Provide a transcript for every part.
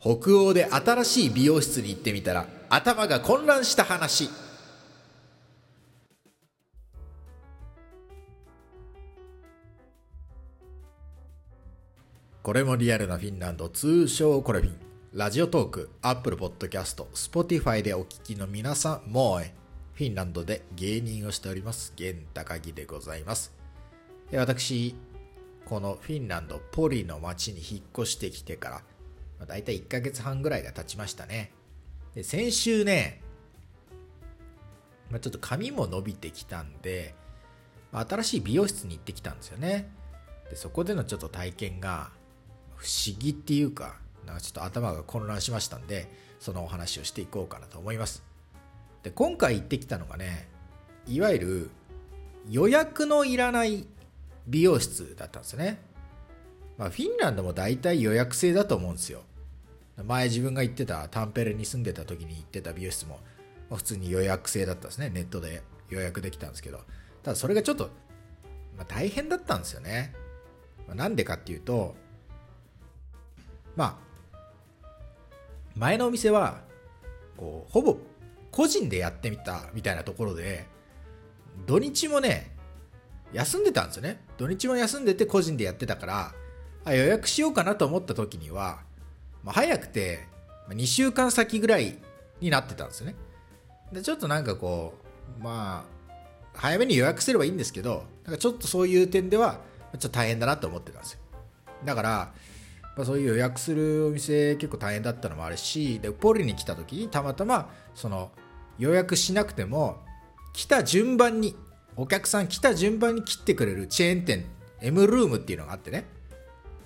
北欧で新しい美容室に行ってみたら頭が混乱した話。これもリアルなフィンランド通称コレフィン。ラジオトークアップルポッドキャストスポティファイでお聞きの皆さんもうフィンランドで芸人をしております源高木でございます。私このフィンランドポリの町に引っ越してきてからまあ大体1ヶ月半ぐらいが経ちましたね。で先週ね、まあ、ちょっと髪も伸びてきたんで、まあ新しい美容室に行ってきたんですよね。でそこでのちょっと体験が不思議っていうかなんかちょっと頭が混乱しましたんでそのお話をしていこうかなと思います。で今回行ってきたのがねいわゆる予約のいらない美容室だったんですよね、まあ、フィンランドも大体予約制だと思うんですよ。前自分が行ってたタンペレに住んでた時に行ってた美容室も普通に予約制だったんですね。ネットで予約できたんですけど。ただそれがちょっと、まあ、大変だったんですよね。なんでかっていうとまあ前のお店はこうほぼ個人でやってみたみたいなところで土日もね休んでたんですよね。土日も休んでて個人でやってたからあ予約しようかなと思った時には、まあ、早くて2週間先ぐらいになってたんですよね。でちょっとなんかこうまあ早めに予約すればいいんですけどなんかちょっとそういう点ではちょっと大変だなと思ってたんですよ。だからまあ、そういう予約するお店結構大変だったのもあるしでポリに来た時にたまたまその予約しなくても来た順番にお客さん来た順番に切ってくれるチェーン店 M ルームっていうのがあってね。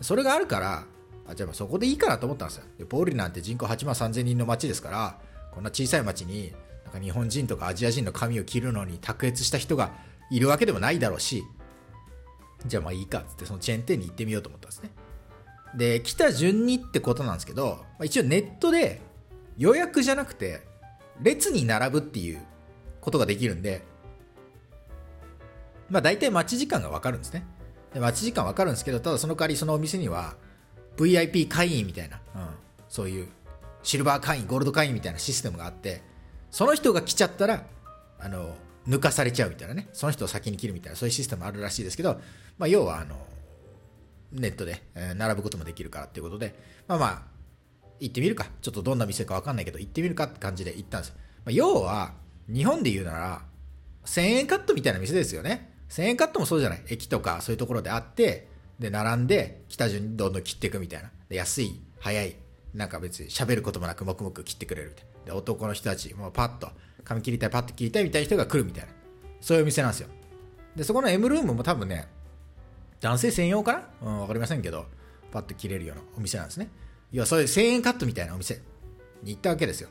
それがあるからあじゃあそこでいいかなと思ったんですよ。でポーリなんて人口8万3000人の町ですからこんな小さい町になんか日本人とかアジア人の髪を切るのに卓越した人がいるわけでもないだろうしじゃあまあいいかっつってそのチェーン店に行ってみようと思ったんですね。で来た順にってことなんですけど、まあ、一応ネットで予約じゃなくて列に並ぶっていうことができるんでまあ大体待ち時間がわかるんですね。で待ち時間わかるんですけどただその代わりそのお店には VIP 会員みたいな、うん、そういうシルバー会員ゴールド会員みたいなシステムがあってその人が来ちゃったらあの抜かされちゃうみたいなねその人を先に切るみたいなそういうシステムあるらしいですけど、まあ、要はあのネットで、並ぶこともできるからっていうことで、まあまあ、行ってみるか。ちょっとどんな店かわかんないけど、行ってみるかって感じで行ったんですよ。まあ、要は、日本で言うなら、1000円カットみたいな店ですよね。1000円カットもそうじゃない。駅とかそういうところであって、で、並んで、来た順にどんどん切っていくみたいな。で安い、早い、なんか別に喋ることもなく、黙々切ってくれるみたいな。で、男の人たち、もうパッと、髪切りたい、パッと切りたいみたいな人が来るみたいな。そういうお店なんですよ。で、そこの M ルームも多分ね、男性専用かな？うん、わかりませんけど、パッと切れるようなお店なんですね。要はそういう1000円カットみたいなお店に行ったわけですよ。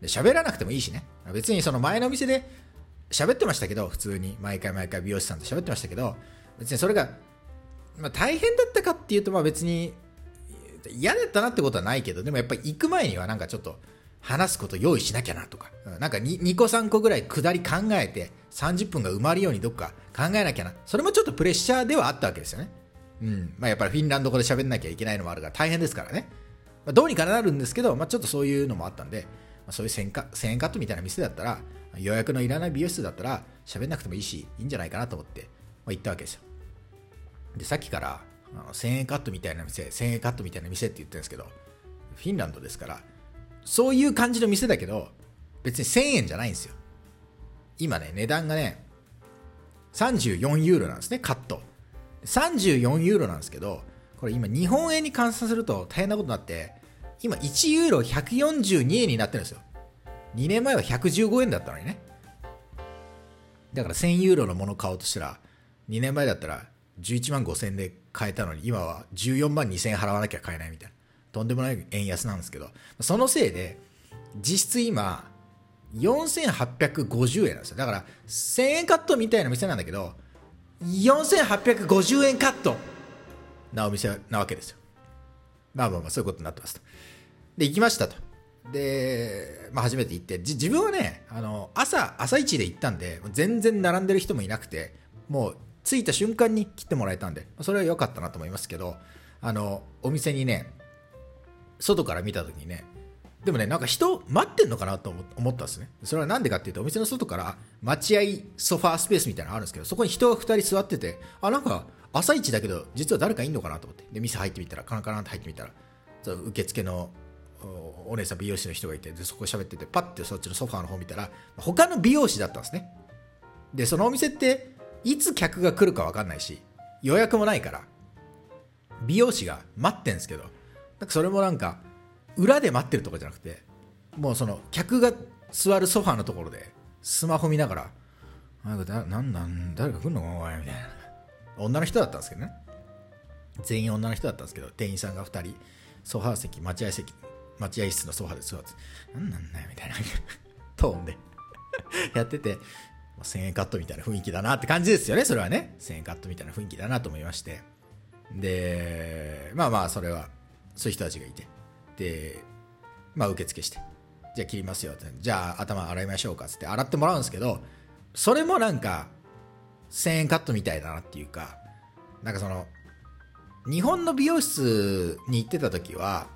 で、喋らなくてもいいしね。別にその前のお店で喋ってましたけど、普通に毎回毎回美容師さんと喋ってましたけど、別にそれが、まあ、大変だったかっていうと、まあ別に嫌だったなってことはないけど、でもやっぱり行く前にはなんかちょっと話すこと用意しなきゃなとか、なんか 2, 2個3個ぐらい下り考えて30分が埋まるようにどっか考えなきゃな。それもちょっとプレッシャーではあったわけですよね。うん。まあやっぱりフィンランド語で喋んなきゃいけないのもあるから大変ですからね。まあ、どうにかなるんですけど、まあちょっとそういうのもあったんで、まあ、そういう1000カ1000円カットみたいな店だったら、予約のいらない美容室だったら喋んなくてもいいし、いいんじゃないかなと思って、まあ、行ったわけですよ。で、さっきから、あの1000円カットみたいな店、1000円カットみたいな店って言ってるんですけど、フィンランドですから、そういう感じの店だけど、別に1000円じゃないんですよ。今ね、値段がね、34ユーロなんですね、カット。34ユーロなんですけど、これ今日本円に換算すると大変なことになって、今1ユーロ142円になってるんですよ。2年前は115円だったのにね。だから1000ユーロのもの買おうとしたら、2年前だったら11万5000円で買えたのに、今は14万2000円払わなきゃ買えないみたいな。とんでもない円安なんですけど、そのせいで、実質今、4850円なんですよ。だから、1000円カットみたいな店なんだけど、4850円カットなお店なわけですよ。まあまあまあ、そういうことになってますと。で、行きましたと。で、まあ初めて行って、自分はね、あの、朝、朝一で行ったんで、全然並んでる人もいなくて、もう着いた瞬間に切ってもらえたんで、それは良かったなと思いますけど、あの、お店にね、外から見た時にねでもねなんか人待ってんのかなと思ったんですね。それはなんでかっていうとお店の外から待合ソファースペースみたいなのあるんですけどそこに人が2人座っててあなんか朝一だけど実は誰かいんのかなと思って。で店入ってみたらカランカランって入ってみたらそ受付のお姉さん美容師の人がいてでそこ喋っててパッてそっちのソファーの方見たら他の美容師だったんですね。でそのお店っていつ客が来るか分かんないし予約もないから美容師が待ってんですけどなんかそれもなんか裏で待ってるとかじゃなくてもうその客が座るソファーのところでスマホ見ながらなんかなんなん誰か来んのかお前みたいな。女の人だったんですけどね。全員女の人だったんですけど店員さんが2人ソファー席待合席待合室のソファーで座って何なんだよみたいな。トーンで。やってて1000円カットみたいな雰囲気だなって感じですよねそれはね。1000円カットみたいな雰囲気だなと思いまして。でまあまあそれはそういう人たちがいて。でまあ受付して。じゃあ切りますよって。じゃあ頭洗いましょうかっつって洗ってもらうんですけどそれもなんか1000円カットみたいだなっていうかなんかその日本の美容室に行ってた時は、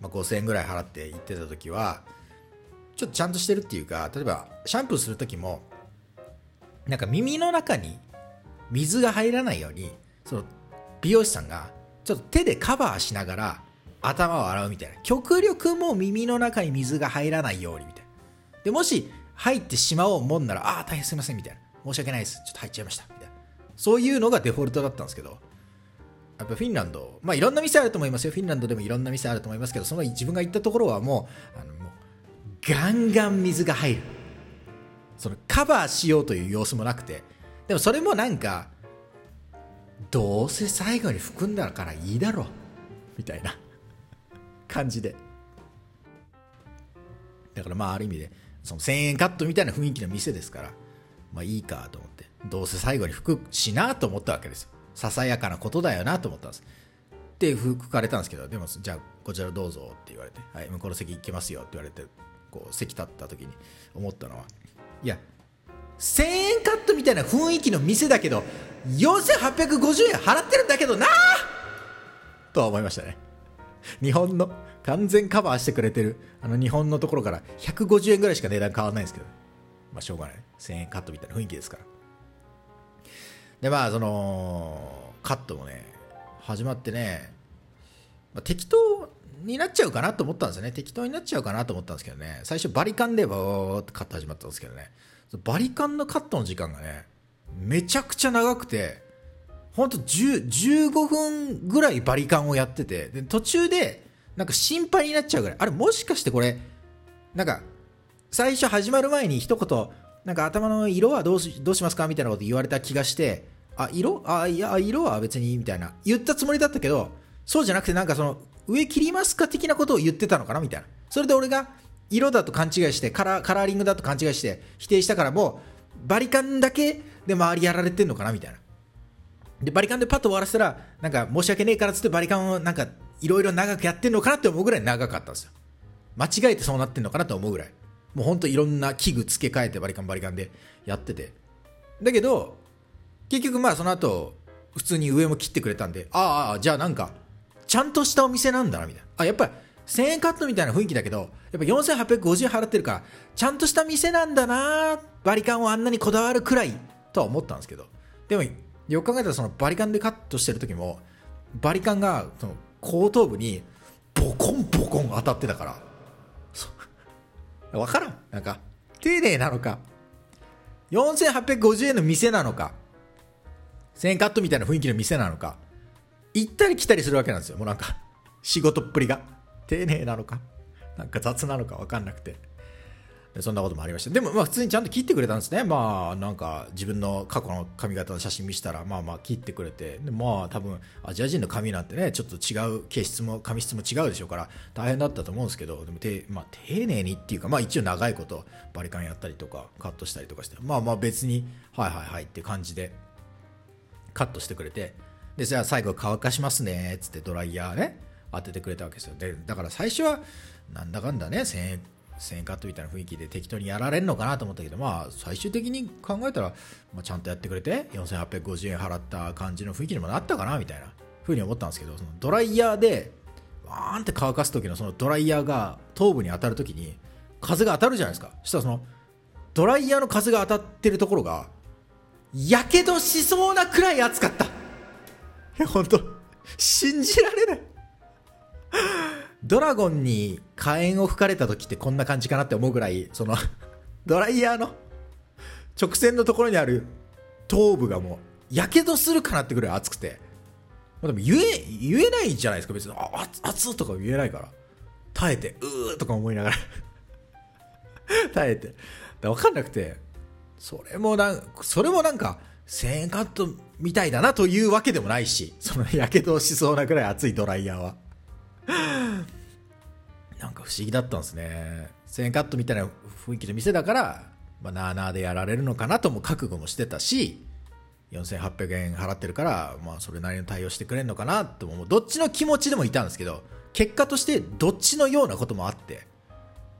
まあ、5000円ぐらい払って行ってた時はちょっとちゃんとしてるっていうか例えばシャンプーする時もなんか耳の中に水が入らないようにその美容師さんがちょっと手でカバーしながら頭を洗うみたいな。極力も耳の中に水が入らないようにみたいな。でもし入ってしまおうもんならああ大変すいませんみたいな。申し訳ないです。ちょっと入っちゃいましたみたいな。そういうのがデフォルトだったんですけど。やっぱフィンランドまあいろんな店あると思いますよ。フィンランドでもいろんな店あると思いますけどその自分が行ったところはもうあのもうガンガン水が入る。そのカバーしようという様子もなくてでもそれもなんかどうせ最後に含んだからいいだろうみたいな感じで。だからまあある意味でその1000円カットみたいな雰囲気の店ですからまあいいかと思ってどうせ最後に吹くしなと思ったわけですよ。ささやかなことだよなと思ったんです。で吹かれたんですけどでもじゃあこちらどうぞって言われて、はい、向こうの席行きますよって言われてこう席立った時に思ったのはいや1000円カットみたいな雰囲気の店だけど4850円払ってるんだけどな！とは思いましたね。日本の完全カバーしてくれてるあの日本のところから150円ぐらいしか値段変わらないんですけど。まあしょうがない。1000円カットみたいな雰囲気ですから。でまあそのカットもね始まってね、まあ、適当になっちゃうかなと思ったんですよね。適当になっちゃうかなと思ったんですけどね。最初バリカンでバーってカット始まったんですけどね。バリカンのカットの時間がねめちゃくちゃ長くてほんと15分ぐらいバリカンをやっててで途中でなんか心配になっちゃうぐらい。あれもしかしてこれなんか最初始まる前に一言なんか頭の色はどうしどうしますかみたいなこと言われた気がしてあ色？あいや色は別にいいみたいな。言ったつもりだったけどそうじゃなくてなんかその上切りますか的なことを言ってたのかなみたいな。それで俺が色だと勘違いしてカラカラーリングだと勘違いして否定したからもうバリカンだけで周りやられてんのかなみたいな。でバリカンでパッと終わらせたらなんか申し訳ねえからっつってバリカンをなんかいろいろ長くやってんのかなって思うぐらい長かったんですよ。間違えてそうなってんのかなと思うぐらい。もうほんといろんな器具付け替えてバリカンバリカンでやってて。だけど結局まあその後普通に上も切ってくれたんでああじゃあなんかちゃんとしたお店なんだなみたいな。あやっぱり1000円カットみたいな雰囲気だけどやっぱ4850円払ってるからちゃんとした店なんだなバリカンをあんなにこだわるくらいとは思ったんですけど。でもよく考えたらそのバリカンでカットしてる時もバリカンがその後頭部にボコンボコン当たってたから。分からん。なんか丁寧なのか。4850円の店なのか。1000円カットみたいな雰囲気の店なのか。行ったり来たりするわけなんですよ。もうなんか仕事っぷりが。丁寧なのかなんか雑なのか分かんなくて。そんなこともありました。でもまあ普通にちゃんと切ってくれたんですね。まあなんか自分の過去の髪型の写真見せたらまあまあ切ってくれて。でまあ多分アジア人の髪なんてねちょっと違う形質も髪質も違うでしょうから大変だったと思うんですけどでもて、まあ、丁寧にっていうかまあ一応長いことバリカンやったりとかカットしたりとかして。まあまあ別にはいはいはいって感じでカットしてくれて。でじゃあ最後乾かしますねっつってドライヤーね当ててくれたわけですよ。でだから最初はなんだかんだね1000円1000円カットみたいな雰囲気で適当にやられるのかなと思ったけどまあ最終的に考えたら、まあ、ちゃんとやってくれて4850円払った感じの雰囲気にもなったかなみたいなふうに思ったんですけどそのドライヤーでわーんって乾かす時のそのドライヤーが頭部に当たる時に風が当たるじゃないですか。そしたらそのドライヤーの風が当たってるところがやけどしそうなくらい暑かった。や本当？信じられない。ドラゴンに火炎を吹かれた時ってこんな感じかなって思うぐらいそのドライヤーの直線のところにある頭部がもうやけどするかなってぐらい熱くて。ま、でも言え言えないじゃないですか。別にあ熱とか言えないから。耐えてうーとか思いながら。耐えて。分かんなくて。それもなんそれもなんか1000円カットみたいだなというわけでもないしそのやけどしそうなくらい熱いドライヤーは。なんか不思議だったんですね。1000円カットみたいな雰囲気の店だからまあ、なあなあでやられるのかなとも覚悟もしてたし4800円払ってるから、まあ、それなりの対応してくれるのかなともどっちの気持ちでもいたんですけど結果としてどっちのようなこともあって、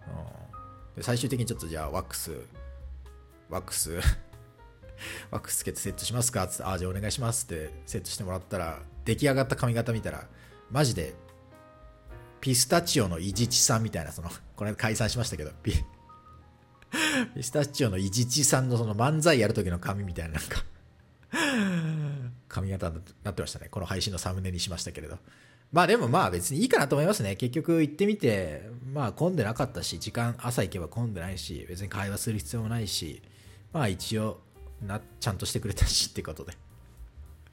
うん、で最終的にちょっとじゃあワックスワックスワックスつけてセットしますか？つってあじゃあお願いしますってセットしてもらったら出来上がった髪型見たらマジでピスタチオの伊地知さんみたいなそのこれ解散しましたけどピピスタチオの伊地知さんのその漫才やる時の髪みたいななんか髪型になってましたね。この配信のサムネにしましたけれど。まあでもまあ別にいいかなと思いますね。結局行ってみて、まあ混んでなかったし、時間朝行けば混んでないし、別に会話する必要もないし、まあ一応な、ちゃんとしてくれたしってことで。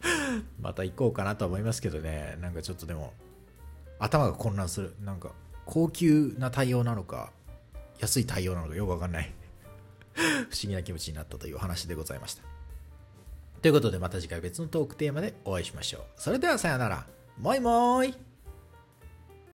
また行こうかなと思いますけどね。なんかちょっとでも、頭が混乱する。なんか、高級な対応なのか、安い対応なのかよくわかんない 不思議な気持ちになったというお話でございました。ということでまた次回別のトークテーマでお会いしましょう。それではさようなら。もいもーい。